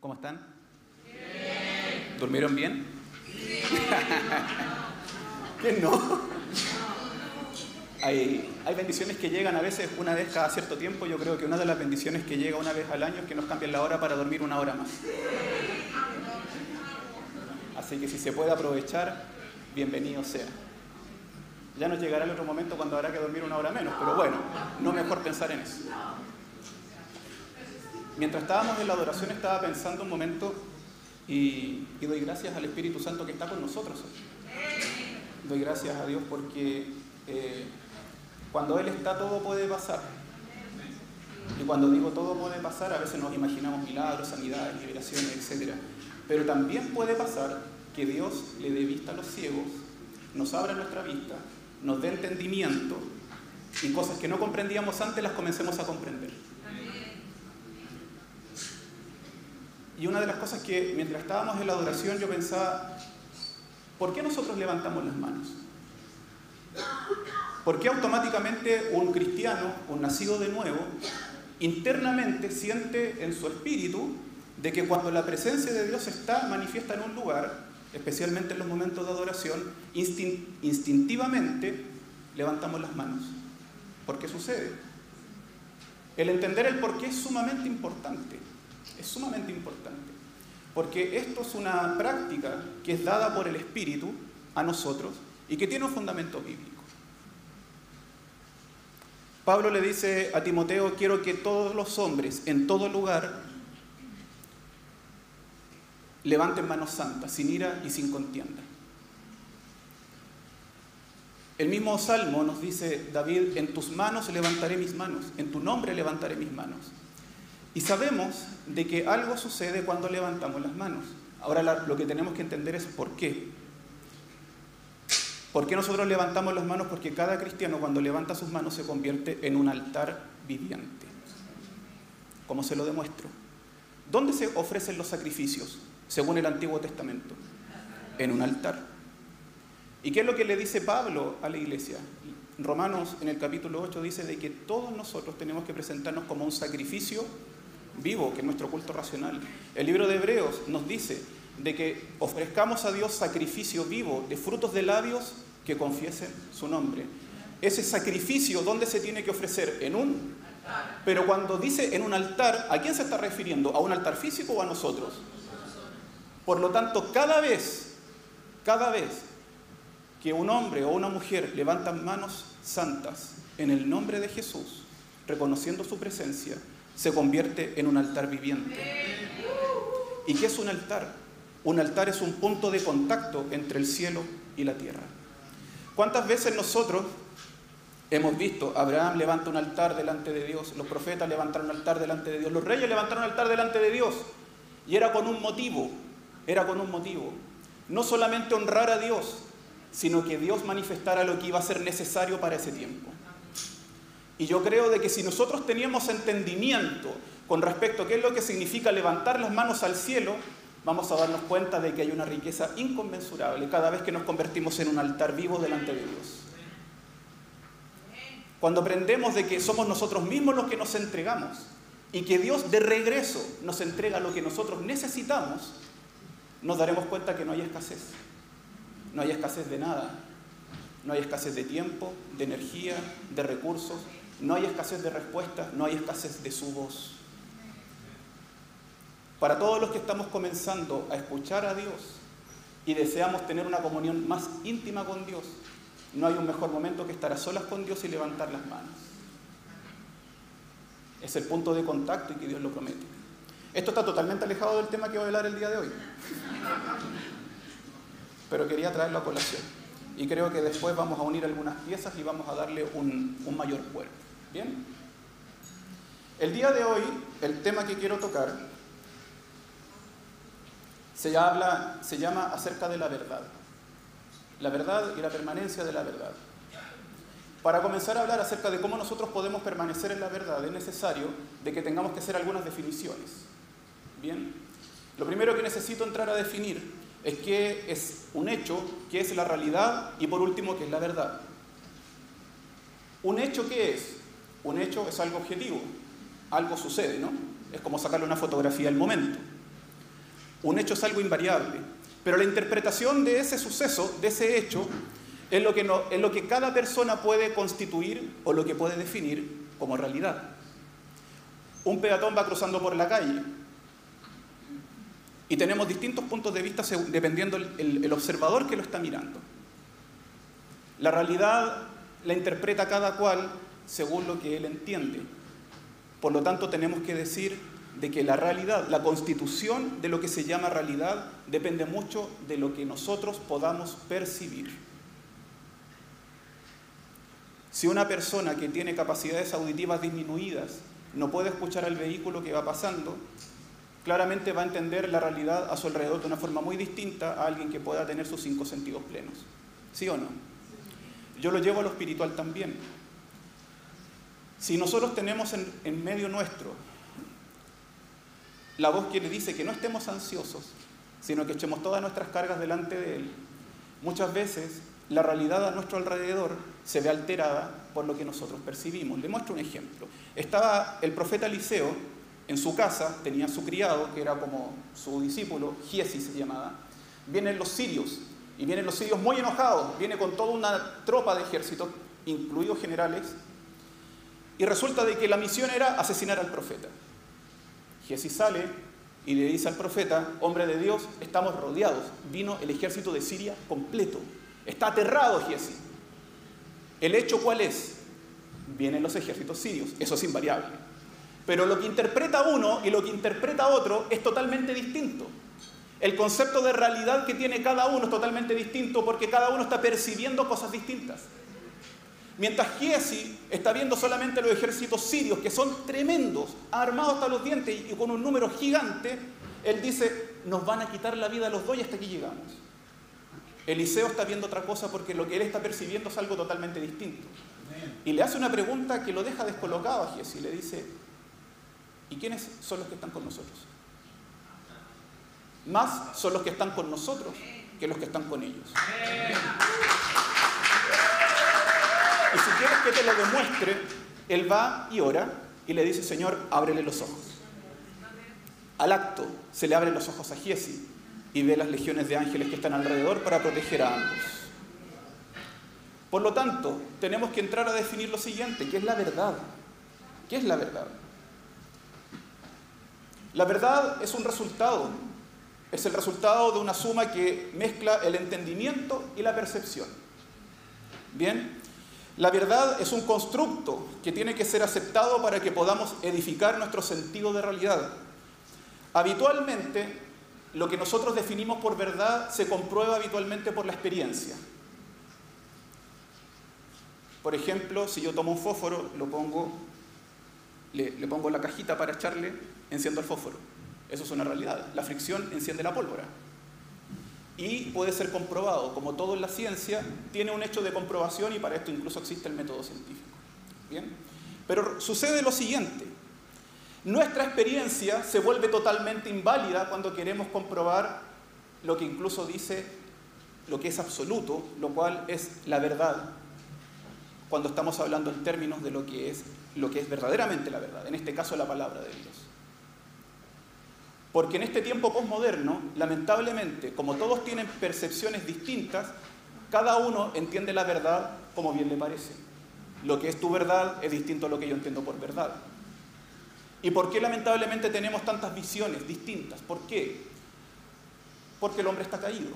¿Cómo están? ¿Durmieron bien? ¿Quién no? Hay, hay bendiciones que llegan a veces una vez cada cierto tiempo. Yo creo que una de las bendiciones que llega una vez al año es que nos cambien la hora para dormir una hora más. Así que si se puede aprovechar, bienvenido sea. Ya nos llegará el otro momento cuando habrá que dormir una hora menos, pero bueno, no mejor pensar en eso. Mientras estábamos en la adoración estaba pensando un momento y, doy gracias al Espíritu Santo que está con nosotros. Doy gracias a Dios porque eh, cuando Él está todo puede pasar. Y cuando digo todo puede pasar, a veces nos imaginamos milagros, sanidades, liberaciones, etc. Pero también puede pasar que Dios le dé vista a los ciegos, nos abra nuestra vista, nos dé entendimiento y cosas que no comprendíamos antes las comencemos a comprender. Y una de las cosas que mientras estábamos en la adoración yo pensaba, ¿por qué nosotros levantamos las manos? ¿Por qué automáticamente un cristiano, un nacido de nuevo, internamente siente en su espíritu de que cuando la presencia de Dios está manifiesta en un lugar, especialmente en los momentos de adoración, instintivamente levantamos las manos? ¿Por qué sucede? El entender el por qué es sumamente importante es sumamente importante, porque esto es una práctica que es dada por el Espíritu a nosotros y que tiene un fundamento bíblico. Pablo le dice a Timoteo, quiero que todos los hombres en todo lugar levanten manos santas, sin ira y sin contienda. El mismo Salmo nos dice, David, en tus manos levantaré mis manos, en tu nombre levantaré mis manos. Y sabemos de que algo sucede cuando levantamos las manos. Ahora lo que tenemos que entender es por qué. ¿Por qué nosotros levantamos las manos? Porque cada cristiano cuando levanta sus manos se convierte en un altar viviente. ¿Cómo se lo demuestro? ¿Dónde se ofrecen los sacrificios según el Antiguo Testamento? En un altar. ¿Y qué es lo que le dice Pablo a la iglesia? Romanos en el capítulo 8 dice de que todos nosotros tenemos que presentarnos como un sacrificio vivo, que es nuestro culto racional. El libro de Hebreos nos dice de que ofrezcamos a Dios sacrificio vivo de frutos de labios que confiesen su nombre. Ese sacrificio, ¿dónde se tiene que ofrecer? En un... Pero cuando dice en un altar, ¿a quién se está refiriendo? ¿A un altar físico o a nosotros? Por lo tanto, cada vez, cada vez que un hombre o una mujer levantan manos santas en el nombre de Jesús, reconociendo su presencia, se convierte en un altar viviente. ¿Y qué es un altar? Un altar es un punto de contacto entre el cielo y la tierra. ¿Cuántas veces nosotros hemos visto, Abraham levanta un altar delante de Dios, los profetas levantaron un altar delante de Dios, los reyes levantaron un altar delante de Dios? Y era con un motivo, era con un motivo. No solamente honrar a Dios, sino que Dios manifestara lo que iba a ser necesario para ese tiempo. Y yo creo de que si nosotros teníamos entendimiento con respecto a qué es lo que significa levantar las manos al cielo, vamos a darnos cuenta de que hay una riqueza inconmensurable cada vez que nos convertimos en un altar vivo delante de Dios. Cuando aprendemos de que somos nosotros mismos los que nos entregamos y que Dios de regreso nos entrega lo que nosotros necesitamos, nos daremos cuenta que no hay escasez. No hay escasez de nada. No hay escasez de tiempo, de energía, de recursos, no hay escasez de respuestas, no hay escasez de su voz. Para todos los que estamos comenzando a escuchar a Dios y deseamos tener una comunión más íntima con Dios, no hay un mejor momento que estar a solas con Dios y levantar las manos. Es el punto de contacto y que Dios lo promete. Esto está totalmente alejado del tema que voy a hablar el día de hoy. Pero quería traerlo a colación. Y creo que después vamos a unir algunas piezas y vamos a darle un, un mayor cuerpo. Bien. El día de hoy, el tema que quiero tocar se, llama acerca de la verdad. La verdad y la permanencia de la verdad. Para comenzar a hablar acerca de cómo nosotros podemos permanecer en la verdad, es necesario de que tengamos que hacer algunas definiciones. Bien. Lo primero que necesito entrar a definir es qué es un hecho, qué es la realidad y por último qué es la verdad. ¿Un hecho qué es? Un hecho es algo objetivo, algo sucede, ¿no? Es como sacarle una fotografía al momento. Un hecho es algo invariable, pero la interpretación de ese suceso, de ese hecho, es lo que, es lo que cada persona puede constituir o lo que puede definir como realidad. Un peatón va cruzando por la calle y tenemos distintos puntos de vista dependiendo el observador que lo está mirando. La realidad la interpreta cada cual según lo que él entiende. Por lo tanto, tenemos que decir de que la realidad, la constitución de lo que se llama realidad, depende mucho de lo que nosotros podamos percibir. Si una persona que tiene capacidades auditivas disminuidas no puede escuchar al vehículo que va pasando, claramente va a entender la realidad a su alrededor de una forma muy distinta a alguien que pueda tener sus cinco sentidos plenos. ¿Sí o no? Yo lo llevo a lo espiritual también. Si nosotros tenemos en, medio nuestro la voz que le dice que no estemos ansiosos, sino que echemos todas nuestras cargas delante de Él, muchas veces la realidad a nuestro alrededor se ve alterada por lo que nosotros percibimos. Le muestro un ejemplo. Estaba el profeta Eliseo en su casa, tenía su criado, que era como su discípulo, Giesi se llamaba. Vienen los sirios, y vienen los sirios muy enojados, viene con toda una tropa de ejército, incluidos generales, y resulta de que la misión era asesinar al profeta. Jesús sale y le dice al profeta, hombre de Dios, estamos rodeados. Vino el ejército de Siria completo. Está aterrado Jesús. ¿El hecho cuál es? Vienen los ejércitos sirios. Eso es invariable. Pero lo que interpreta uno y lo que interpreta otro es totalmente distinto. El concepto de realidad que tiene cada uno es totalmente distinto porque cada uno está percibiendo cosas distintas. Mientras Giesi está viendo solamente los ejércitos sirios, que son tremendos, armados hasta los dientes y con un número gigante, él dice, nos van a quitar la vida los dos y hasta aquí llegamos. Eliseo está viendo otra cosa porque lo que él está percibiendo es algo totalmente distinto. Y le hace una pregunta que lo deja descolocado a Giesi. Le dice, ¿y quiénes son los que están con nosotros? Más son los que están con nosotros que los que están con ellos. Quieres que te lo demuestre, él va y ora y le dice, Señor, ábrele los ojos. Al acto se le abren los ojos a Giesi y ve las legiones de ángeles que están alrededor para proteger a ambos. Por lo tanto, tenemos que entrar a definir lo siguiente, ¿qué es la verdad? ¿Qué es la verdad? La verdad es un resultado, es el resultado de una suma que mezcla el entendimiento y la percepción. Bien, la verdad es un constructo que tiene que ser aceptado para que podamos edificar nuestro sentido de realidad. Habitualmente, lo que nosotros definimos por verdad se comprueba habitualmente por la experiencia. Por ejemplo, si yo tomo un fósforo, lo pongo, le, le pongo la cajita para echarle, enciendo el fósforo. Eso es una realidad. La fricción enciende la pólvora y puede ser comprobado. Como todo en la ciencia, tiene un hecho de comprobación y para esto incluso existe el método científico. ¿Bien? Pero sucede lo siguiente. Nuestra experiencia se vuelve totalmente inválida cuando queremos comprobar lo que incluso dice lo que es absoluto, lo cual es la verdad, cuando estamos hablando en términos de lo que es, lo que es verdaderamente la verdad, en este caso la palabra de Dios. Porque en este tiempo posmoderno, lamentablemente, como todos tienen percepciones distintas, cada uno entiende la verdad como bien le parece. Lo que es tu verdad es distinto a lo que yo entiendo por verdad. ¿Y por qué lamentablemente tenemos tantas visiones distintas? ¿Por qué? Porque el hombre está caído.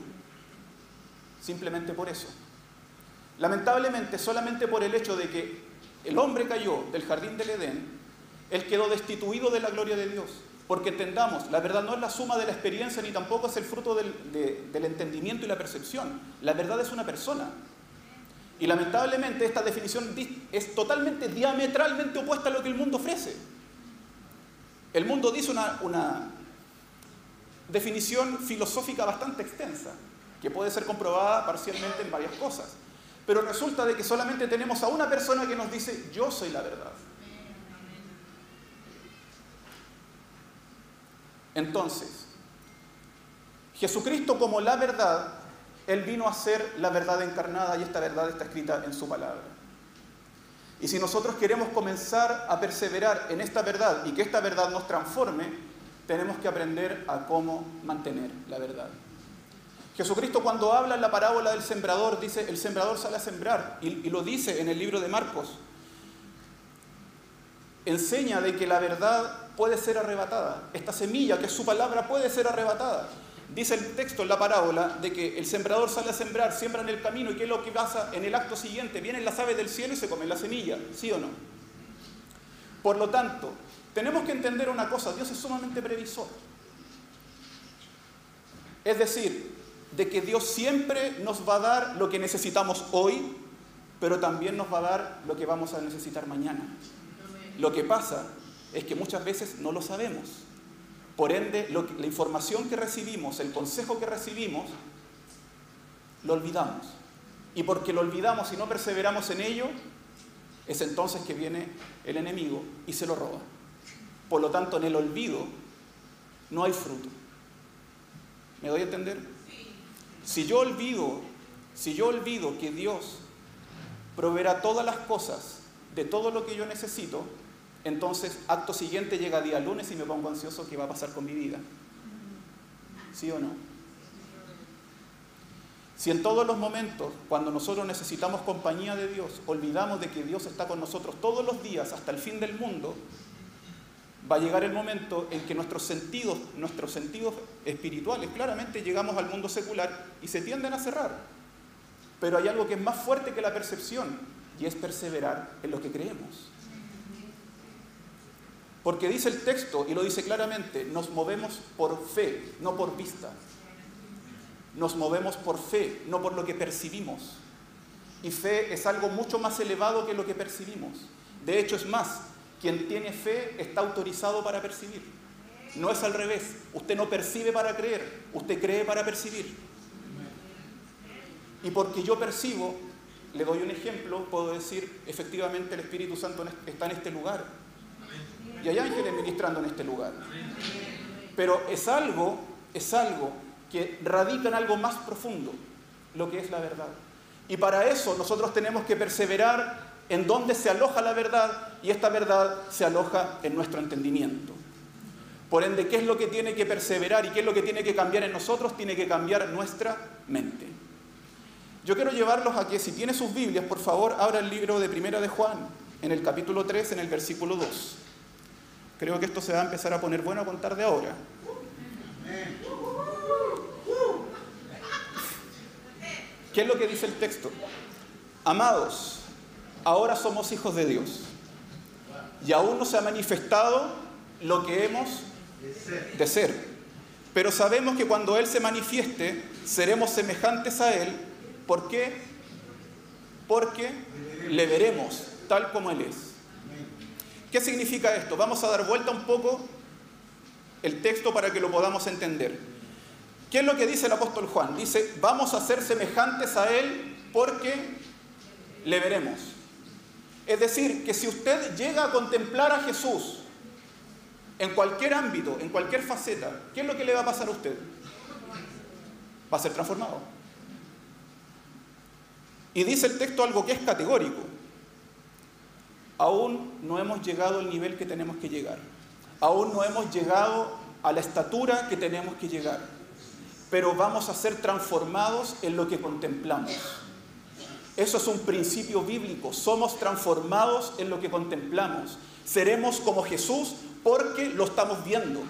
Simplemente por eso. Lamentablemente, solamente por el hecho de que el hombre cayó del jardín del Edén, él quedó destituido de la gloria de Dios. Porque entendamos, la verdad no es la suma de la experiencia ni tampoco es el fruto del, entendimiento y la percepción. La verdad es una persona. Y lamentablemente esta definición es totalmente diametralmente opuesta a lo que el mundo ofrece. El mundo dice una, una, definición filosófica bastante extensa, que puede ser comprobada parcialmente en varias cosas. Pero resulta de que solamente tenemos a una persona que nos dice, yo soy la verdad. Entonces, Jesucristo como la verdad, Él vino a ser la verdad encarnada y esta verdad está escrita en su palabra. Y si nosotros queremos comenzar a perseverar en esta verdad y que esta verdad nos transforme, tenemos que aprender a cómo mantener la verdad. Jesucristo cuando habla en la parábola del sembrador dice, el sembrador sale a sembrar, y, y lo dice en el libro de Marcos. Enseña de que la verdad puede ser arrebatada. Esta semilla, que es su palabra, puede ser arrebatada. Dice el texto en la parábola de que el sembrador sale a sembrar, siembra en el camino y ¿qué es lo que pasa en el acto siguiente? Vienen las aves del cielo y se comen la semilla, ¿sí o no? Por lo tanto, tenemos que entender una cosa, Dios es sumamente previsor. Es decir, de que Dios siempre nos va a dar lo que necesitamos hoy, pero también nos va a dar lo que vamos a necesitar mañana. Lo que pasa es que muchas veces no lo sabemos. Por ende, la información que recibimos, el consejo que recibimos, lo olvidamos. Y porque lo olvidamos y no perseveramos en ello, es entonces que viene el enemigo y se lo roba. Por lo tanto, en el olvido no hay fruto. ¿Me doy a entender? Si yo olvido, si yo olvido que Dios proveerá todas las cosas de todo lo que yo necesito, entonces, acto siguiente llega día lunes y me pongo ansioso qué va a pasar con mi vida. ¿Sí o no? Si en todos los momentos, cuando nosotros necesitamos compañía de Dios, olvidamos de que Dios está con nosotros todos los días hasta el fin del mundo, va a llegar el momento en que nuestros sentidos, nuestros sentidos espirituales, claramente llegamos al mundo secular y se tienden a cerrar. Pero hay algo que es más fuerte que la percepción y es perseverar en lo que creemos. Porque dice el texto, y lo dice claramente, nos movemos por fe, no por vista. Nos movemos por fe, no por lo que percibimos. Y fe es algo mucho más elevado que lo que percibimos. De hecho, es más, quien tiene fe está autorizado para percibir. No es al revés. Usted no percibe para creer, usted cree para percibir. Y porque yo percibo, le doy un ejemplo, puedo decir, efectivamente el Espíritu Santo está en este lugar y hay ángeles ministrando en este lugar. Pero es algo, es algo que radica en algo más profundo, lo que es la verdad. Y para eso nosotros tenemos que perseverar en donde se aloja la verdad y esta verdad se aloja en nuestro entendimiento. Por ende, ¿qué es lo que tiene que perseverar y qué es lo que tiene que cambiar en nosotros? Tiene que cambiar nuestra mente. Yo quiero llevarlos a que si tiene sus Biblias, por favor, abra el libro de Primera de Juan, en el capítulo 3, en el versículo 2. Creo que esto se va a empezar a poner bueno a contar de ahora. ¿Qué es lo que dice el texto? Amados, ahora somos hijos de Dios. Y aún no se ha manifestado lo que hemos de ser. Pero sabemos que cuando Él se manifieste, seremos semejantes a Él. ¿Por qué? Porque le veremos tal como Él es. ¿Qué significa esto? Vamos a dar vuelta un poco el texto para que lo podamos entender. ¿Qué es lo que dice el apóstol Juan? Dice, vamos a ser semejantes a Él porque le veremos. Es decir, que si usted llega a contemplar a Jesús en cualquier ámbito, en cualquier faceta, ¿qué es lo que le va a pasar a usted? Va a ser transformado. Y dice el texto algo que es categórico aún no hemos llegado al nivel que tenemos que llegar. Aún no hemos llegado a la estatura que tenemos que llegar. Pero vamos a ser transformados en lo que contemplamos. Eso es un principio bíblico. Somos transformados en lo que contemplamos. Seremos como Jesús porque lo estamos viendo.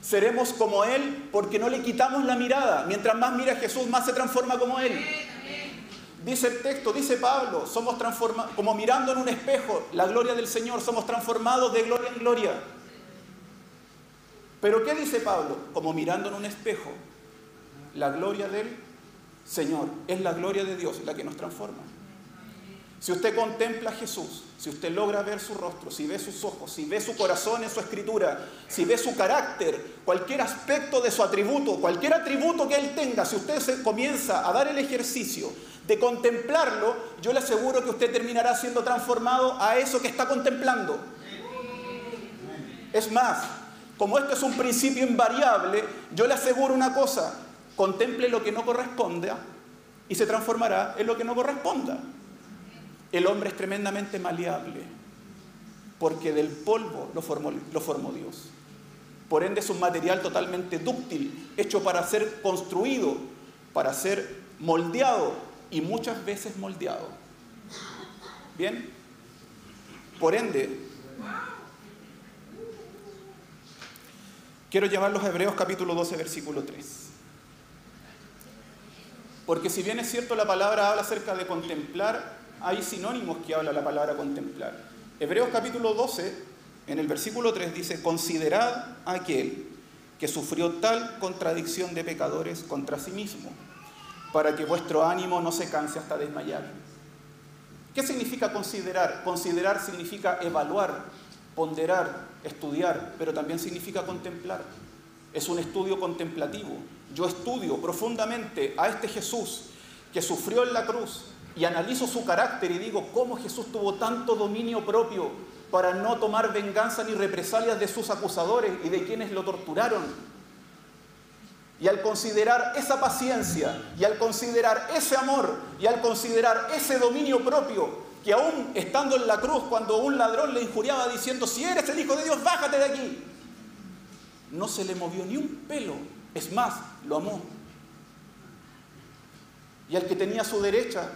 Seremos como Él porque no le quitamos la mirada. Mientras más mira Jesús, más se transforma como Él. Dice el texto, dice Pablo, somos transformados, como mirando en un espejo la gloria del Señor, somos transformados de gloria en gloria. Pero ¿qué dice Pablo? Como mirando en un espejo, la gloria del Señor, es la gloria de Dios la que nos transforma. Si usted contempla a Jesús, si usted logra ver su rostro, si ve sus ojos, si ve su corazón en su escritura, si ve su carácter, cualquier aspecto de su atributo, cualquier atributo que él tenga, si usted se comienza a dar el ejercicio de contemplarlo, yo le aseguro que usted terminará siendo transformado a eso que está contemplando. Es más, como esto es un principio invariable, yo le aseguro una cosa, contemple lo que no corresponda y se transformará en lo que no corresponda. El hombre es tremendamente maleable, porque del polvo lo formó, lo formó Dios. Por ende es un material totalmente dúctil, hecho para ser construido, para ser moldeado y muchas veces moldeado. ¿Bien? Por ende, quiero llevarlos a Hebreos capítulo 12, versículo 3. Porque si bien es cierto la palabra habla acerca de contemplar, hay sinónimos que habla la palabra contemplar. Hebreos capítulo 12, en el versículo 3 dice, considerad a aquel que sufrió tal contradicción de pecadores contra sí mismo, para que vuestro ánimo no se canse hasta desmayar. ¿Qué significa considerar? Considerar significa evaluar, ponderar, estudiar, pero también significa contemplar. Es un estudio contemplativo. Yo estudio profundamente a este Jesús que sufrió en la cruz y analizo su carácter y digo cómo Jesús tuvo tanto dominio propio para no tomar venganza ni represalias de sus acusadores y de quienes lo torturaron. Y al considerar esa paciencia, y al considerar ese amor, y al considerar ese dominio propio, que aún estando en la cruz, cuando un ladrón le injuriaba diciendo, si eres el Hijo de Dios, bájate de aquí, no se le movió ni un pelo, es más, lo amó. Y al que tenía a su derecha,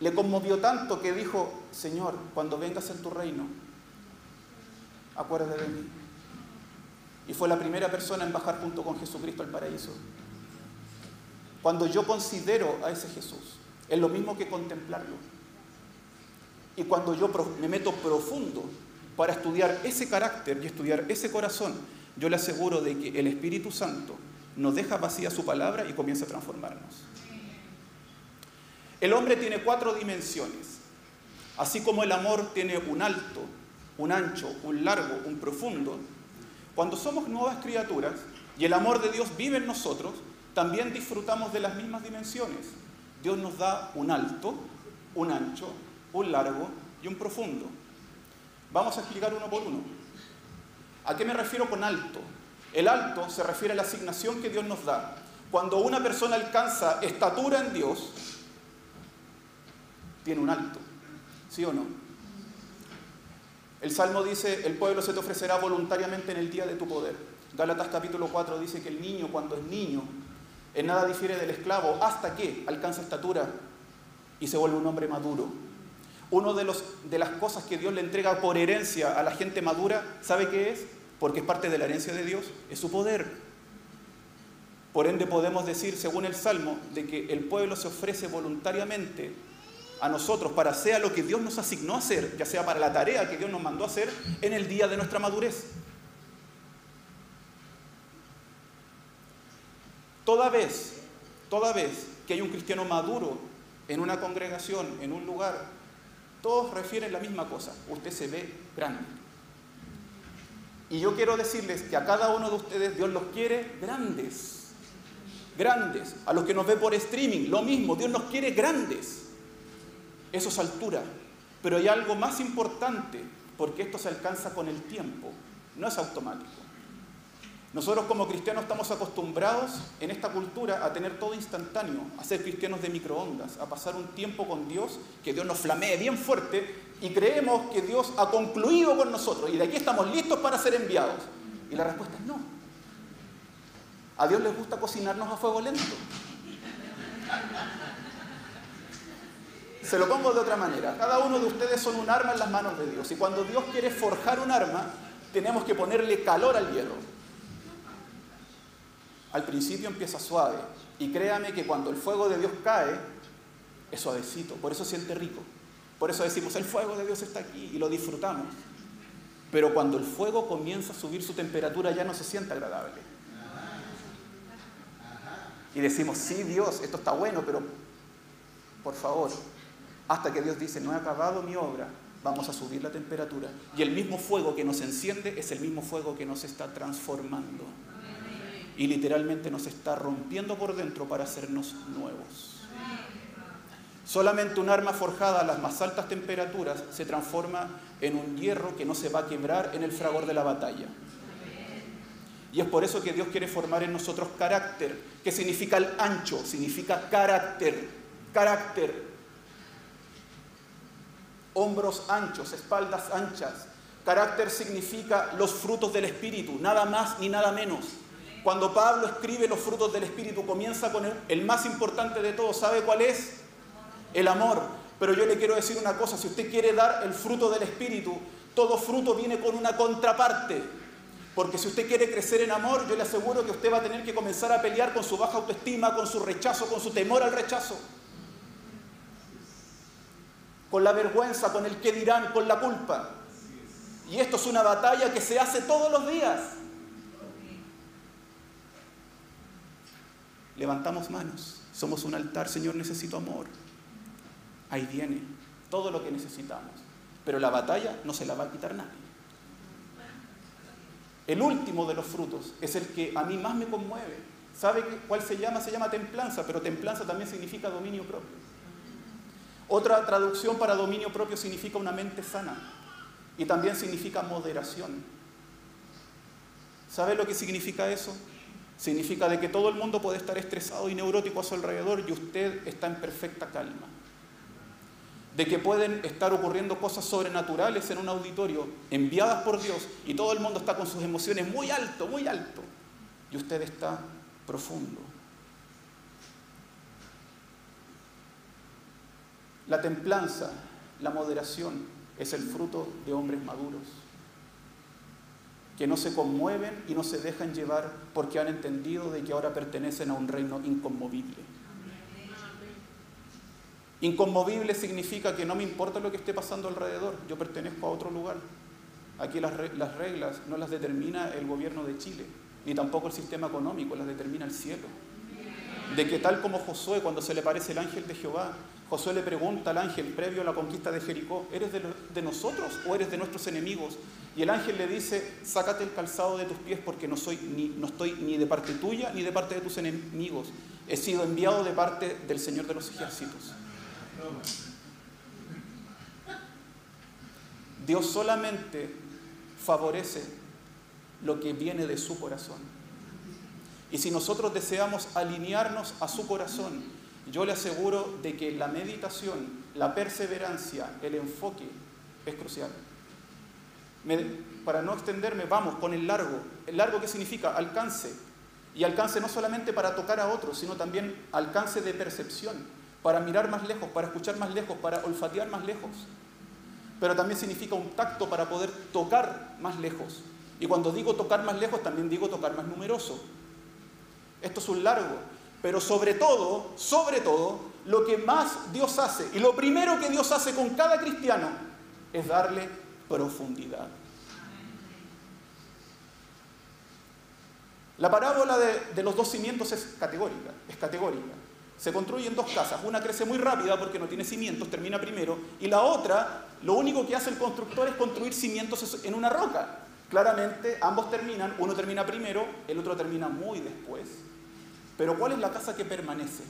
le conmovió tanto que dijo, Señor, cuando vengas en tu reino, acuérdate de mí. Y fue la primera persona en bajar junto con Jesucristo al paraíso. Cuando yo considero a ese Jesús, es lo mismo que contemplarlo. Y cuando yo me meto profundo para estudiar ese carácter y estudiar ese corazón, yo le aseguro de que el Espíritu Santo nos deja vacía su palabra y comienza a transformarnos. El hombre tiene cuatro dimensiones. Así como el amor tiene un alto, un ancho, un largo, un profundo, cuando somos nuevas criaturas y el amor de Dios vive en nosotros, también disfrutamos de las mismas dimensiones. Dios nos da un alto, un ancho, un largo y un profundo. Vamos a explicar uno por uno. ¿A qué me refiero con alto? El alto se refiere a la asignación que Dios nos da. Cuando una persona alcanza estatura en Dios, tiene un alto. ¿Sí o no? El Salmo dice, el pueblo se te ofrecerá voluntariamente en el día de tu poder. Gálatas capítulo 4 dice que el niño cuando es niño, en nada difiere del esclavo hasta que alcanza estatura y se vuelve un hombre maduro. Uno de, de las cosas que Dios le entrega por herencia a la gente madura, ¿sabe qué es? Porque es parte de la herencia de Dios, es su poder. Por ende podemos decir, según el Salmo, de que el pueblo se ofrece voluntariamente a nosotros para sea lo que Dios nos asignó a hacer, ya sea para la tarea que Dios nos mandó a hacer en el día de nuestra madurez. Toda vez, toda vez que hay un cristiano maduro en una congregación, en un lugar, todos refieren la misma cosa, usted se ve grande. Y yo quiero decirles que a cada uno de ustedes Dios los quiere grandes, grandes. A los que nos ve por streaming, lo mismo, Dios nos quiere grandes. Eso es altura. Pero hay algo más importante, porque esto se alcanza con el tiempo, no es automático. Nosotros como cristianos estamos acostumbrados en esta cultura a tener todo instantáneo, a ser cristianos de microondas, a pasar un tiempo con Dios, que Dios nos flamee bien fuerte y creemos que Dios ha concluido con nosotros y de aquí estamos listos para ser enviados. Y la respuesta es no. A Dios les gusta cocinarnos a fuego lento. Se lo pongo de otra manera. Cada uno de ustedes son un arma en las manos de Dios. Y cuando Dios quiere forjar un arma, tenemos que ponerle calor al hierro. Al principio empieza suave. Y créame que cuando el fuego de Dios cae, es suavecito. Por eso siente rico. Por eso decimos, el fuego de Dios está aquí y lo disfrutamos. Pero cuando el fuego comienza a subir su temperatura ya no se siente agradable. Y decimos, sí Dios, esto está bueno, pero por favor, hasta que Dios dice, no he acabado mi obra, vamos a subir la temperatura. Y el mismo fuego que nos enciende es el mismo fuego que nos está transformando. Y literalmente nos está rompiendo por dentro para hacernos nuevos. Solamente un arma forjada a las más altas temperaturas se transforma en un hierro que no se va a quebrar en el fragor de la batalla. Y es por eso que Dios quiere formar en nosotros carácter. ¿Qué significa el ancho? Significa carácter. Carácter hombros anchos, espaldas anchas, Carácter significa los frutos del Espíritu, nada más ni nada menos. Cuando Pablo escribe los frutos del Espíritu, comienza con el, más importante de todos. ¿Sabe cuál es? El amor. Pero yo le quiero decir una cosa, si usted quiere dar el fruto del Espíritu, todo fruto viene con una contraparte. Porque si usted quiere crecer en amor, yo le aseguro que usted va a tener que comenzar a pelear con su baja autoestima, con su rechazo, con su temor al rechazo. Con la vergüenza, con el que dirán, con la culpa. Y esto es una batalla que se hace todos los días. Levantamos manos. Somos un altar, Señor, necesito amor. Ahí viene todo lo que necesitamos. Pero la batalla no se la va a quitar nadie. El último de los frutos es el que a mí más me conmueve. ¿Sabe cuál se llama? Se llama templanza, pero templanza también significa dominio propio. Otra traducción para dominio propio significa una mente sana y también significa moderación. ¿Sabe lo que significa eso? Significa de que todo el mundo puede estar estresado y neurótico a su alrededor y usted está en perfecta calma. De que pueden estar ocurriendo cosas sobrenaturales en un auditorio enviadas por Dios y todo el mundo está con sus emociones muy alto, muy alto. Y usted está profundo. La templanza, la moderación es el fruto de hombres maduros que no se conmueven y no se dejan llevar porque han entendido de que ahora pertenecen a un reino inconmovible. Inconmovible significa que no me importa lo que esté pasando alrededor, yo pertenezco a otro lugar. Aquí las, las reglas no las determina el gobierno de Chile, ni tampoco el sistema económico, las determina el cielo. De que tal como Josué, cuando se le parece el ángel de Jehová, Josué le pregunta al ángel previo a la conquista de Jericó, ¿eres de, nosotros o eres de nuestros enemigos? Y el ángel le dice, sácate el calzado de tus pies porque no, soy, ni, no estoy ni de parte tuya ni de parte de tus enemigos. He sido enviado de parte del Señor de los ejércitos. Dios solamente favorece lo que viene de su corazón. Y si nosotros deseamos alinearnos a su corazón, yo le aseguro de que la meditación, la perseverancia, el enfoque es crucial. para no extenderme, vamos con el largo. ¿El largo qué significa? Alcance. Y alcance no solamente para tocar a otros, sino también alcance de percepción, para mirar más lejos, para escuchar más lejos, para olfatear más lejos. Pero también significa un tacto para poder tocar más lejos. Y cuando digo tocar más lejos, también digo tocar más numeroso. Esto es un largo. Pero sobre todo, sobre todo, lo que más Dios hace, y lo primero que Dios hace con cada cristiano, es darle profundidad. La parábola de, los dos cimientos es categórica, es categórica. Se construyen dos casas, una crece muy rápida porque no tiene cimientos, termina primero, y la otra, lo único que hace el constructor es construir cimientos en una roca. Claramente ambos terminan, uno termina primero, el otro termina muy después. Pero ¿cuál es la casa que permanece?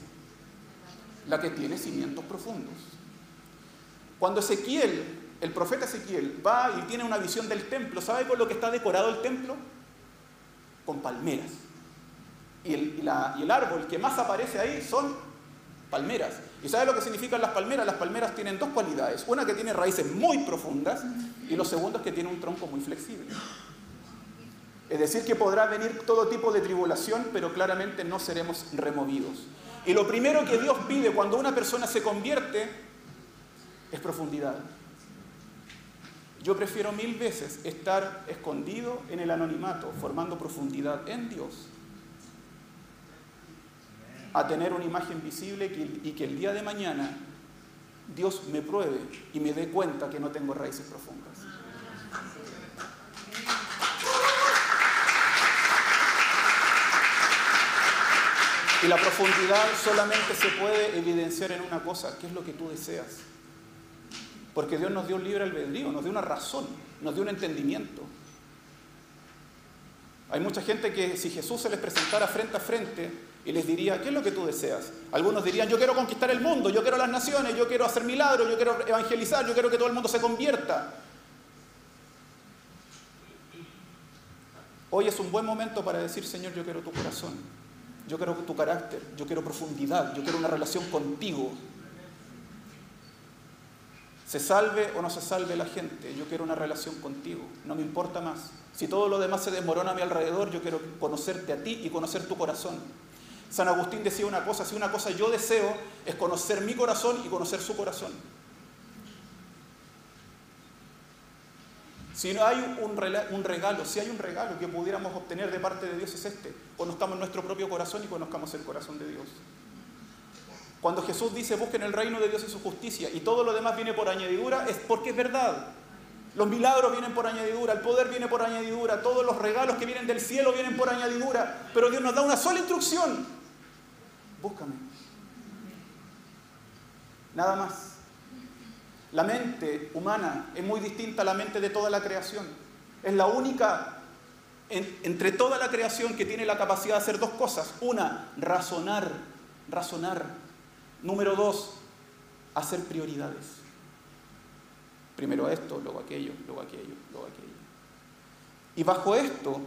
La que tiene cimientos profundos. Cuando Ezequiel, el profeta Ezequiel, va y tiene una visión del templo, ¿sabe con lo que está decorado el templo? Con palmeras. Y el, y el árbol que más aparece ahí son palmeras. ¿Y sabe lo que significan las palmeras? Las palmeras tienen dos cualidades. Una que tiene raíces muy profundas y lo segundo es que tiene un tronco muy flexible. Es decir, que podrá venir todo tipo de tribulación, pero claramente no seremos removidos. Y lo primero que Dios pide cuando una persona se convierte es profundidad. Yo prefiero mil veces estar escondido en el anonimato, formando profundidad en Dios, a tener una imagen visible y que el día de mañana Dios me pruebe y me dé cuenta que no tengo raíces profundas. Y la profundidad solamente se puede evidenciar en una cosa, ¿qué es lo que tú deseas? Porque Dios nos dio libre albedrío, nos dio una razón, nos dio un entendimiento. Hay mucha gente que si Jesús se les presentara frente a frente y les diría, ¿qué es lo que tú deseas? Algunos dirían, yo quiero conquistar el mundo, yo quiero las naciones, yo quiero hacer milagros, yo quiero evangelizar, yo quiero que todo el mundo se convierta. Hoy es un buen momento para decir, Señor, yo quiero tu corazón. Yo quiero tu carácter, yo quiero profundidad, yo quiero una relación contigo. Se salve o no se salve la gente, yo quiero una relación contigo, no me importa más. Si todo lo demás se desmorona a mi alrededor, yo quiero conocerte a ti y conocer tu corazón. San Agustín decía una cosa, si una cosa yo deseo es conocer mi corazón y conocer su corazón. Si no hay un regalo, si hay un regalo que pudiéramos obtener de parte de Dios es este, conozcamos nuestro propio corazón y conozcamos el corazón de Dios. Cuando Jesús dice busquen el reino de Dios y su justicia y todo lo demás viene por añadidura, es porque es verdad. Los milagros vienen por añadidura, el poder viene por añadidura, todos los regalos que vienen del cielo vienen por añadidura, pero Dios nos da una sola instrucción. Búscame. Nada más. La mente humana es muy distinta a la mente de toda la creación. Es la única entre toda la creación que tiene la capacidad de hacer dos cosas. Una, razonar, razonar Número dos, hacer prioridades. Primero esto, luego aquello, luego aquello, luego aquello. Y bajo esto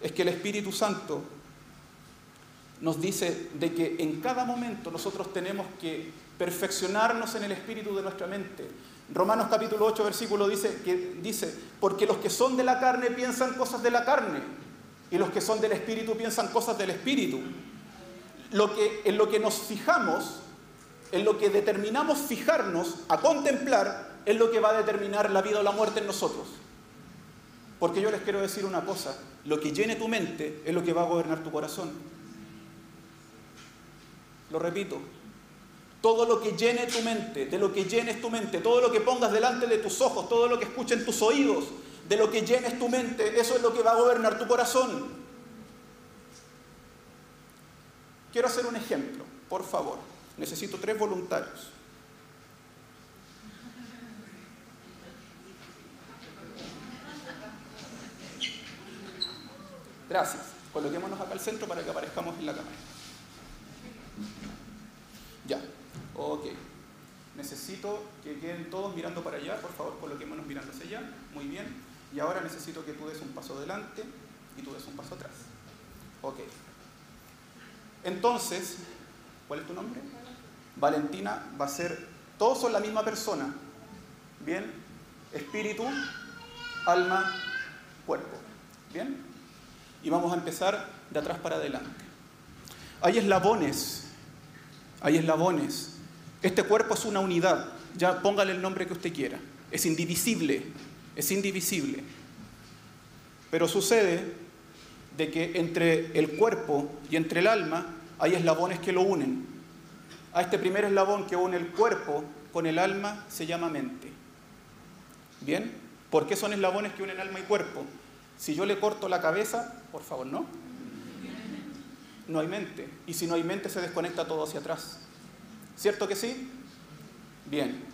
es que el Espíritu Santo nos dice de que en cada momento nosotros tenemos que perfeccionarnos en el espíritu de nuestra mente. Romanos capítulo 8 versículo dice que dice, porque los que son de la carne piensan cosas de la carne y los que son del espíritu piensan cosas del espíritu. Lo que en lo que nos fijamos en lo que determinamos fijarnos a contemplar es lo que va a determinar la vida o la muerte en nosotros. Porque yo les quiero decir una cosa, lo que llene tu mente es lo que va a gobernar tu corazón. Lo repito, todo lo que llene tu mente, de lo que llenes tu mente, todo lo que pongas delante de tus ojos, todo lo que escuchen tus oídos, de lo que llenes tu mente, eso es lo que va a gobernar tu corazón. Quiero hacer un ejemplo, por favor. Necesito tres voluntarios. Gracias. Coloquémonos acá al centro para que aparezcamos en la cámara. Ya. Ok. Necesito que queden todos mirando para allá. Por favor, coloquémonos mirando hacia allá. Muy bien. Y ahora necesito que tú des un paso adelante y tú des un paso atrás. Ok. Entonces, ¿cuál es tu nombre? Valentina va a ser, todos son la misma persona. ¿Bien? Espíritu, alma, cuerpo. ¿Bien? Y vamos a empezar de atrás para adelante. Hay eslabones, hay eslabones. Este cuerpo es una unidad, ya póngale el nombre que usted quiera. Es indivisible, es indivisible. Pero sucede de que entre el cuerpo y entre el alma hay eslabones que lo unen. A este primer eslabón que une el cuerpo con el alma se llama mente. ¿Bien? ¿Por qué son eslabones que unen alma y cuerpo? Si yo le corto la cabeza, por favor, ¿no? No hay mente. Y si no hay mente se desconecta todo hacia atrás. ¿Cierto que sí? Bien.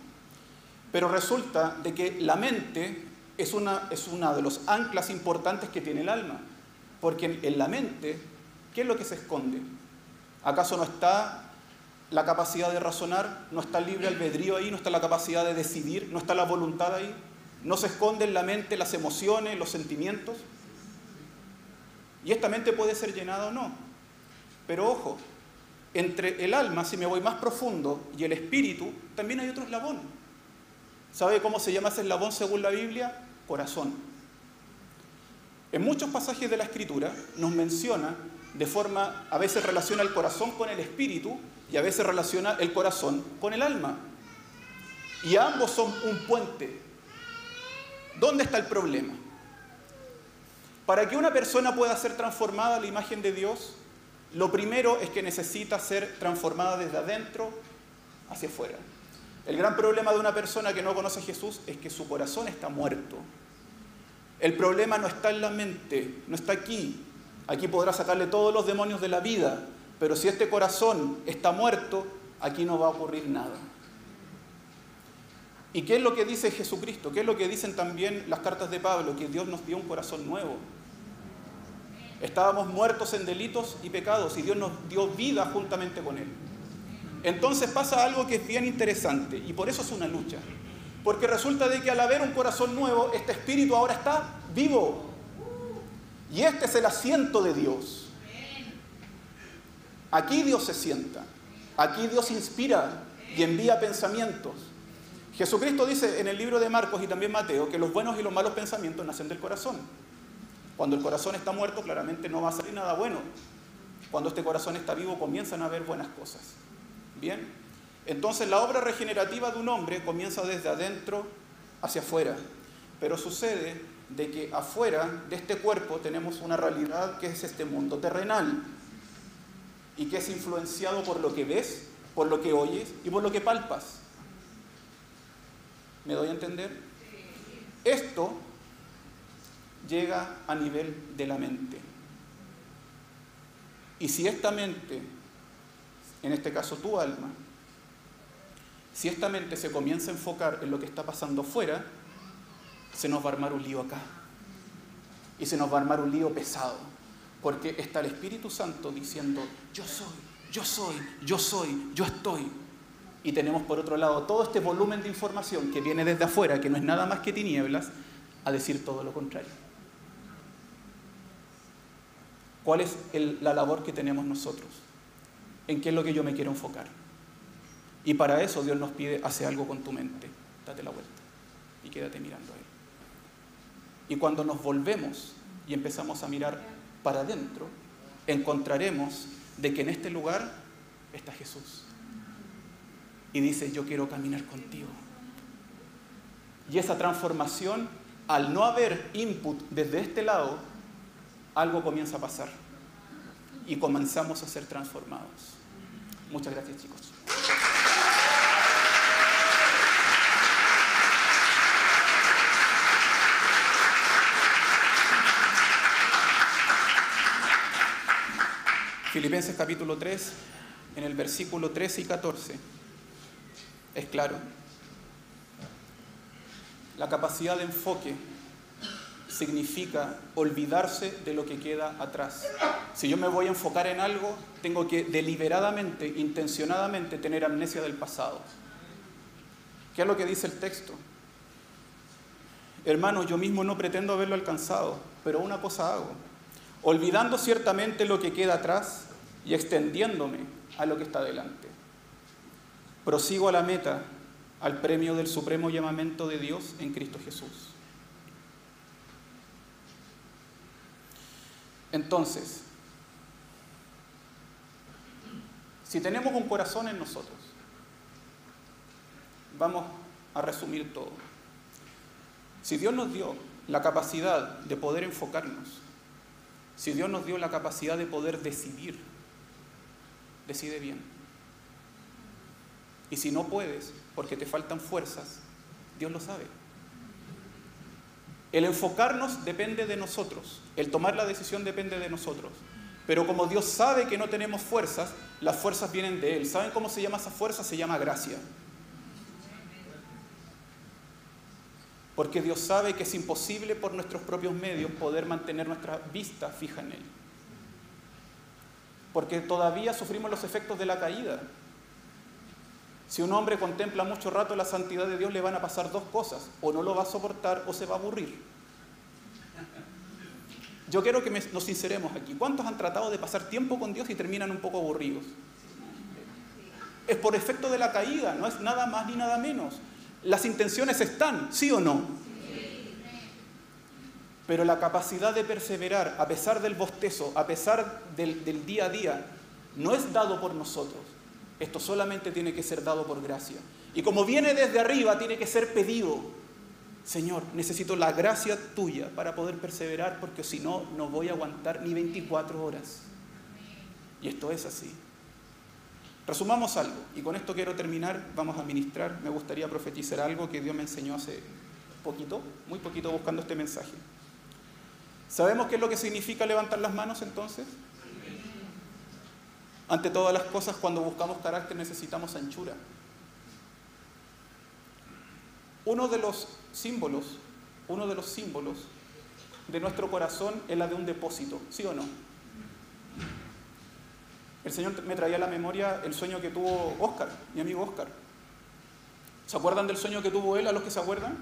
Pero resulta de que la mente es una, de los anclas importantes que tiene el alma. Porque en la mente, ¿qué es lo que se esconde? ¿Acaso no está la capacidad de razonar, no está el libre albedrío ahí, no está la capacidad de decidir, no está la voluntad ahí, no se esconde en la mente las emociones, los sentimientos. Y esta mente puede ser llenada o no. Pero ojo, entre el alma, si me voy más profundo, y el espíritu, también hay otro eslabón. ¿Sabe cómo se llama ese eslabón según la Biblia? Corazón. En muchos pasajes de la Escritura nos menciona de forma, a veces relaciona el corazón con el espíritu y a veces relaciona el corazón con el alma. Y ambos son un puente. ¿Dónde está el problema? Para que una persona pueda ser transformada a la imagen de Dios, lo primero es que necesita ser transformada desde adentro hacia afuera. El gran problema de una persona que no conoce a Jesús es que su corazón está muerto. El problema no está en la mente, no está aquí. Aquí podrá sacarle todos los demonios de la vida, pero si este corazón está muerto, aquí no va a ocurrir nada. ¿Y qué es lo que dice Jesucristo? ¿Qué es lo que dicen también las cartas de Pablo? Que Dios nos dio un corazón nuevo. Estábamos muertos en delitos y pecados y Dios nos dio vida juntamente con Él. Entonces pasa algo que es bien interesante y por eso es una lucha. Porque resulta de que al haber un corazón nuevo, este espíritu ahora está vivo. Y este es el asiento de Dios. Aquí Dios se sienta, aquí Dios inspira y envía pensamientos. Jesucristo dice en el libro de Marcos y también Mateo que los buenos y los malos pensamientos nacen del corazón. Cuando el corazón está muerto, claramente no va a salir nada bueno. Cuando este corazón está vivo, comienzan a haber buenas cosas. Bien, entonces la obra regenerativa de un hombre comienza desde adentro hacia afuera. Pero sucede de que afuera de este cuerpo tenemos una realidad que es este mundo terrenal y que es influenciado por lo que ves, por lo que oyes y por lo que palpas. ¿Me doy a entender? Esto llega a nivel de la mente. Y si esta mente, en este caso tu alma, si esta mente se comienza a enfocar en lo que está pasando fuera, se nos va a armar un lío acá. Y se nos va a armar un lío pesado. Porque está el Espíritu Santo diciendo, yo soy, yo soy, yo soy, yo estoy. Y tenemos por otro lado todo este volumen de información que viene desde afuera, que no es nada más que tinieblas, a decir todo lo contrario. ¿Cuál es la labor que tenemos nosotros? ¿En qué es lo que yo me quiero enfocar? Y para eso Dios nos pide, hace algo con tu mente, date la vuelta y quédate mirando a Él. Y cuando nos volvemos y empezamos a mirar para adentro, encontraremos de que en este lugar está Jesús. Y dice, yo quiero caminar contigo. Y esa transformación, al no haber input desde este lado, algo comienza a pasar. Y comenzamos a ser transformados. Muchas gracias chicos. Filipenses capítulo 3, en el versículo 13 y 14, es claro. La capacidad de enfoque significa olvidarse de lo que queda atrás. Si yo me voy a enfocar en algo, tengo que deliberadamente, intencionadamente tener amnesia del pasado. ¿Qué es lo que dice el texto? Hermano, yo mismo no pretendo haberlo alcanzado, pero una cosa hago olvidando ciertamente lo que queda atrás y extendiéndome a lo que está delante. Prosigo a la meta, al premio del supremo llamamiento de Dios en Cristo Jesús. Entonces, si tenemos un corazón en nosotros, vamos a resumir todo. Si Dios nos dio la capacidad de poder enfocarnos si Dios nos dio la capacidad de poder decidir, decide bien. Y si no puedes, porque te faltan fuerzas, Dios lo sabe. El enfocarnos depende de nosotros, el tomar la decisión depende de nosotros. Pero como Dios sabe que no tenemos fuerzas, las fuerzas vienen de Él. ¿Saben cómo se llama esa fuerza? Se llama gracia. porque Dios sabe que es imposible por nuestros propios medios poder mantener nuestra vista fija en Él. Porque todavía sufrimos los efectos de la caída. Si un hombre contempla mucho rato la santidad de Dios, le van a pasar dos cosas. O no lo va a soportar o se va a aburrir. Yo quiero que nos sinceremos aquí. ¿Cuántos han tratado de pasar tiempo con Dios y terminan un poco aburridos? Es por efecto de la caída, no es nada más ni nada menos. Las intenciones están, ¿sí o no? Pero la capacidad de perseverar a pesar del bostezo, a pesar del, del día a día, no es dado por nosotros. Esto solamente tiene que ser dado por gracia. Y como viene desde arriba, tiene que ser pedido. Señor, necesito la gracia tuya para poder perseverar porque si no, no voy a aguantar ni 24 horas. Y esto es así. Resumamos algo, y con esto quiero terminar, vamos a ministrar, me gustaría profetizar algo que Dios me enseñó hace poquito, muy poquito buscando este mensaje. ¿Sabemos qué es lo que significa levantar las manos entonces? Ante todas las cosas, cuando buscamos carácter necesitamos anchura. Uno de los símbolos, uno de los símbolos de nuestro corazón es la de un depósito, ¿sí o no? el Señor me traía a la memoria el sueño que tuvo Oscar, mi amigo Oscar. ¿Se acuerdan del sueño que tuvo él a los que se acuerdan?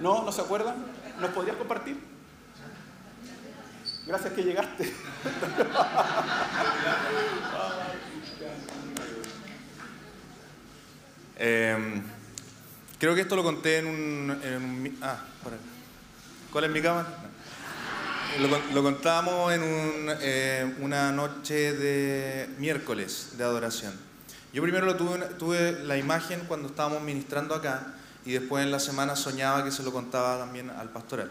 ¿No? ¿No se acuerdan? ¿Nos podrías compartir? Gracias que llegaste. Em, creo que esto lo conté en un... ah, por ahí. ¿Cuál es mi cámara? Lo, contábamos en eh, una noche de miércoles de adoración. Yo primero lo tuve, tuve la imagen cuando estábamos ministrando acá y después en la semana soñaba que se lo contaba también al pastoral.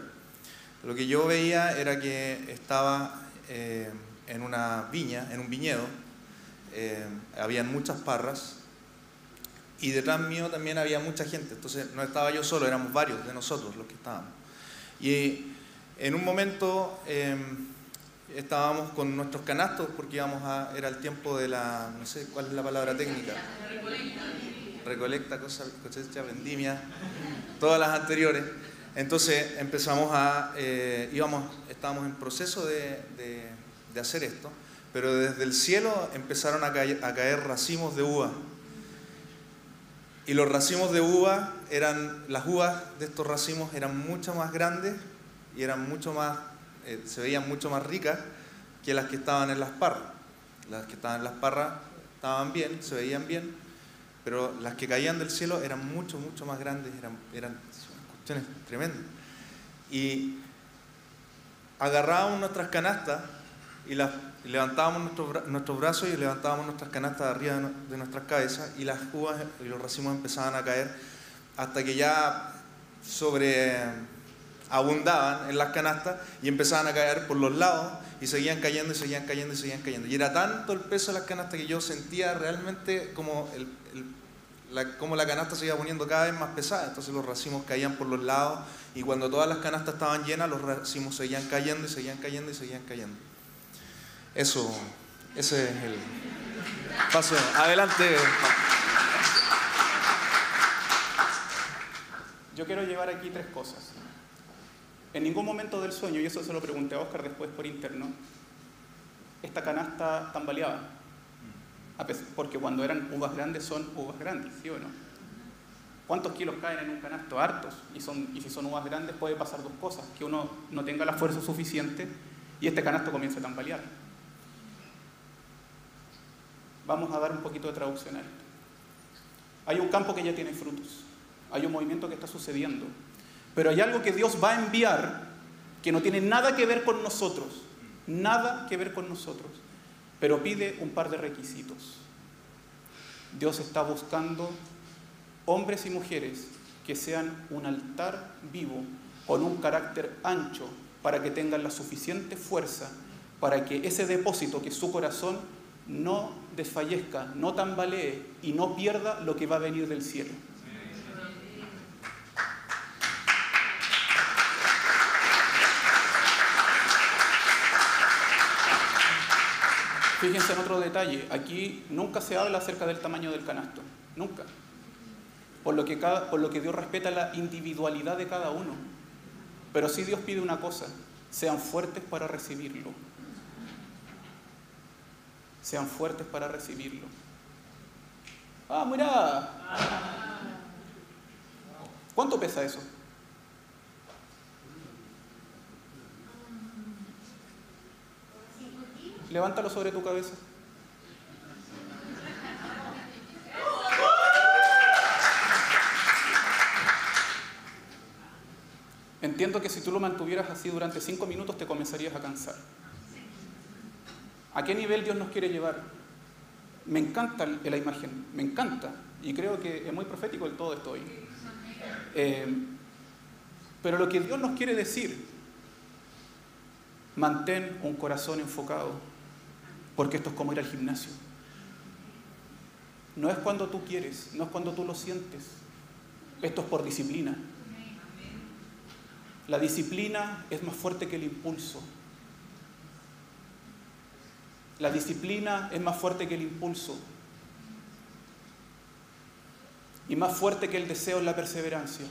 Lo que yo veía era que estaba eh, en una viña, en un viñedo, eh, habían muchas parras y detrás mío también había mucha gente, entonces no estaba yo solo, éramos varios de nosotros los que estábamos. Y en un momento em, estábamos con nuestros canastos porque íbamos a, era el tiempo de la, no sé cuál es la palabra técnica. Recolecta, cosecha, vendimia, todas las anteriores. Entonces empezamos a, eh, íbamos, estábamos en proceso de, de, hacer esto, pero desde el cielo empezaron a caer, a caer racimos de uva. Y los racimos de uva eran, las uvas de estos racimos eran mucho más grandes y eran mucho más, eh, se veían mucho más ricas que las que estaban en las parras. Las que estaban en las parras estaban bien, se veían bien, pero las que caían del cielo eran mucho, mucho más grandes, eran, eran tremendas. Y agarrábamos nuestras canastas y levantábamos nuestros, brazos y levantábamos nuestras canastas arriba de, nuestras cabezas y las uvas y los racimos empezaban a caer hasta que ya sobre abundaban en las canastas y empezaban a caer por los lados y seguían cayendo y seguían cayendo y seguían cayendo. Y era tanto el peso de las canastas que yo sentía realmente como, el, como la canasta se iba poniendo cada vez más pesada. Entonces los racimos caían por los lados y cuando todas las canastas estaban llenas, los racimos seguían cayendo y seguían cayendo y seguían cayendo. Eso, ese es el paso. Adelante. Yo quiero llevar aquí tres cosas. En ningún momento del sueño, y eso se lo pregunté a Oscar después por interno, esta canasta tambaleaba. Porque cuando eran uvas grandes son uvas grandes, ¿sí o no? ¿Cuántos kilos caen en un canasto? Hartos. Y, son, y si son uvas grandes puede pasar dos cosas. Que uno no tenga la fuerza suficiente y este canasto comience a tambalear. Vamos a dar un poquito de traducción a esto. Hay un campo que ya tiene frutos. Hay un movimiento que está sucediendo. Pero hay algo que Dios va a enviar que no tiene nada que ver con nosotros, nada que ver con nosotros, pero pide un par de requisitos. Dios está buscando hombres y mujeres que sean un altar vivo con un carácter ancho para que tengan la suficiente fuerza para que ese depósito que es su corazón no desfallezca, no tambalee y no pierda lo que va a venir del cielo. Fíjense en otro detalle, aquí nunca se habla acerca del tamaño del canasto, nunca. Por lo que, por lo que Dios respeta la individualidad de cada uno. Pero sí Dios pide una cosa, sean fuertes para recibirlo. Sean fuertes para recibirlo. Ah, mira. ¿Cuánto pesa eso? Levántalo sobre tu cabeza. Entiendo que si tú lo mantuvieras así durante cinco minutos te comenzarías a cansar. ¿A qué nivel Dios nos quiere llevar? Me encanta la imagen, me encanta. Y creo que es muy profético el todo esto hoy. Eh, pero lo que Dios nos quiere decir, mantén un corazón enfocado porque esto es como ir al gimnasio. No es cuando tú quieres, no es cuando tú lo sientes. Esto es por disciplina. La disciplina es más fuerte que el impulso. La disciplina es más fuerte que el impulso. Y más fuerte que el deseo es la perseverancia.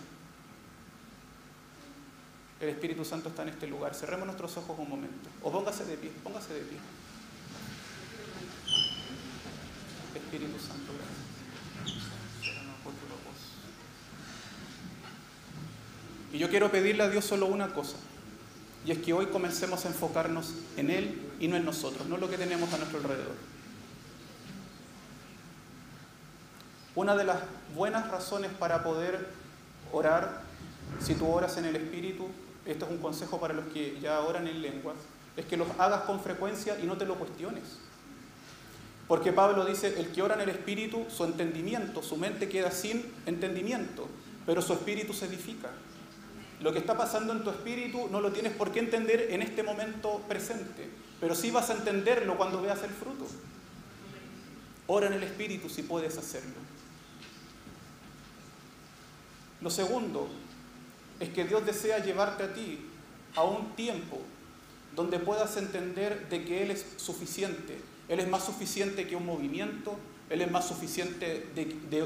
El Espíritu Santo está en este lugar. Cerremos nuestros ojos un momento. O póngase de pie, póngase de pie. Espíritu Santo, Y yo quiero pedirle a Dios solo una cosa, y es que hoy comencemos a enfocarnos en Él y no en nosotros, no lo que tenemos a nuestro alrededor. Una de las buenas razones para poder orar, si tú oras en el Espíritu, esto es un consejo para los que ya oran en lenguas, es que los hagas con frecuencia y no te lo cuestiones. Porque Pablo dice, el que ora en el Espíritu, su entendimiento, su mente queda sin entendimiento, pero su espíritu se edifica. Lo que está pasando en tu espíritu no lo tienes por qué entender en este momento presente, pero sí vas a entenderlo cuando veas el fruto. Ora en el Espíritu si puedes hacerlo. Lo segundo es que Dios desea llevarte a ti a un tiempo donde puedas entender de que Él es suficiente. Él es más suficiente que un movimiento, Él es más suficiente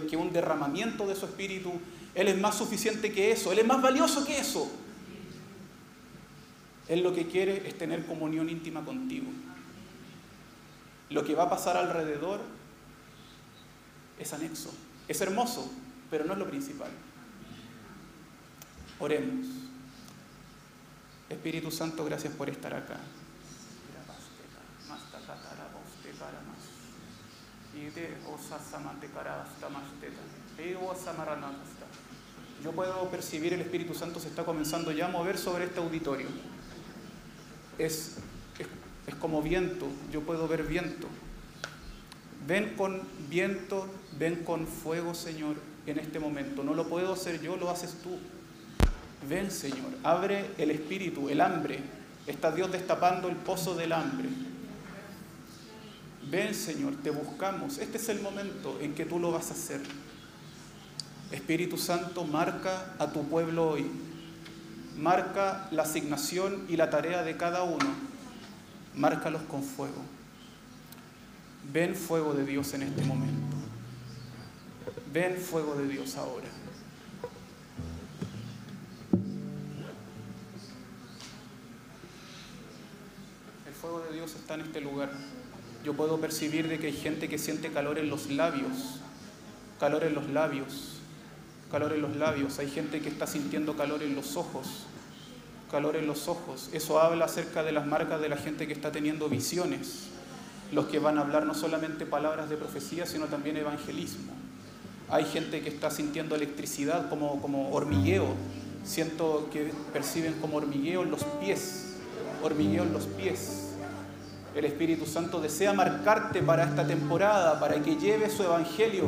que un derramamiento de su espíritu, Él es más suficiente que eso, Él es más valioso que eso. Él lo que quiere es tener comunión íntima contigo. Lo que va a pasar alrededor es anexo, es hermoso, pero no es lo principal. Oremos. Espíritu Santo, gracias por estar acá. Yo puedo percibir el Espíritu Santo se está comenzando ya a mover sobre este auditorio. Es, es, es como viento, yo puedo ver viento. Ven con viento, ven con fuego, Señor, en este momento. No lo puedo hacer yo, lo haces tú. Ven, Señor, abre el espíritu, el hambre. Está Dios destapando el pozo del hambre. Ven, Señor, te buscamos. Este es el momento en que tú lo vas a hacer. Espíritu Santo, marca a tu pueblo hoy. Marca la asignación y la tarea de cada uno. Márcalos con fuego. Ven fuego de Dios en este momento. Ven fuego de Dios ahora. El fuego de Dios está en este lugar. Yo puedo percibir de que hay gente que siente calor en los labios, calor en los labios, calor en los labios. Hay gente que está sintiendo calor en los ojos, calor en los ojos. Eso habla acerca de las marcas de la gente que está teniendo visiones los que van a hablar no solamente palabras de profecía, sino también evangelismo. Hay gente que está sintiendo electricidad como, como hormigueo. Siento que perciben como hormigueo en los pies, hormigueo en los pies. El Espíritu Santo desea marcarte para esta temporada, para que lleve su evangelio.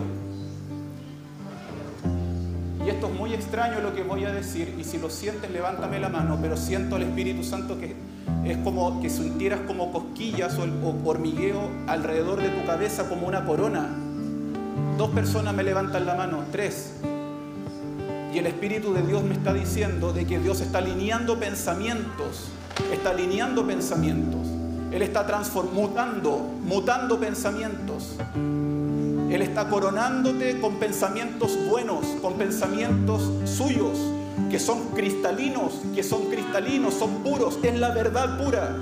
Y esto es muy extraño lo que voy a decir, y si lo sientes, levántame la mano, pero siento al Espíritu Santo que es como que sintieras como cosquillas o, hormigueo alrededor de tu cabeza como una corona. Dos personas me levantan la mano, tres. Y el Espíritu de Dios me está diciendo de que Dios está alineando pensamientos, está alineando pensamientos. Él está transformando, mutando pensamientos. Él está coronándote con pensamientos buenos, con pensamientos suyos, que son cristalinos, que son cristalinos, son puros, es la verdad pura.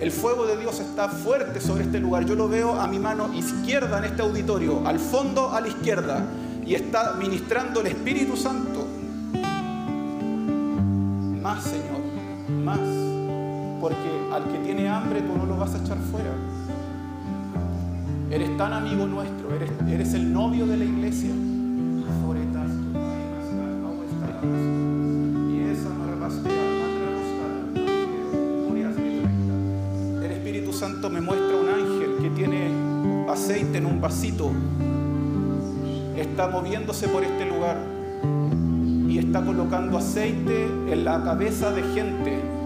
El fuego de Dios está fuerte sobre este lugar. Yo lo veo a mi mano izquierda en este auditorio, al fondo a la izquierda, y está ministrando el Espíritu Santo. Más, Señor, más. Porque al que tiene hambre tú no lo vas a echar fuera. Eres tan amigo nuestro, eres, eres el novio de la iglesia. El Espíritu Santo me muestra un ángel que tiene aceite en un vasito. Está moviéndose por este lugar y está colocando aceite en la cabeza de gente.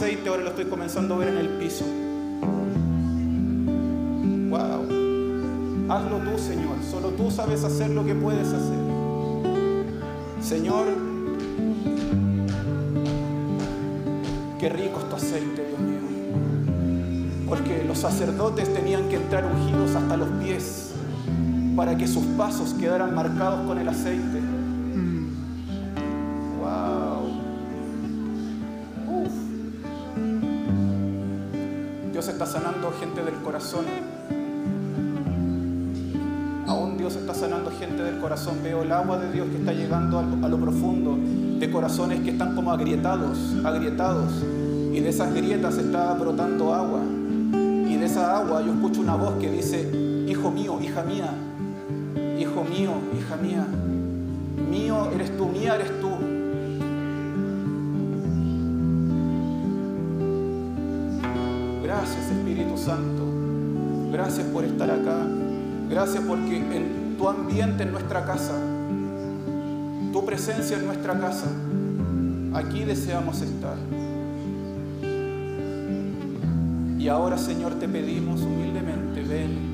Aceite ahora lo estoy comenzando a ver en el piso. Wow. Hazlo tú, Señor. Solo tú sabes hacer lo que puedes hacer. Señor, qué rico es tu aceite, Dios mío. Porque los sacerdotes tenían que entrar ungidos hasta los pies para que sus pasos quedaran marcados con el aceite. Sanando gente del corazón. Aún Dios está sanando gente del corazón. Veo el agua de Dios que está llegando a lo profundo de corazones que están como agrietados, agrietados. Y de esas grietas está brotando agua. Y de esa agua yo escucho una voz que dice, hijo mío, hija mía, hijo mío, hija mía, mío eres tú, mía eres tú. Gracias Espíritu Santo. Gracias por estar acá. Gracias porque en tu ambiente en nuestra casa, tu presencia en nuestra casa, aquí deseamos estar. Y ahora Señor te pedimos humildemente, ven.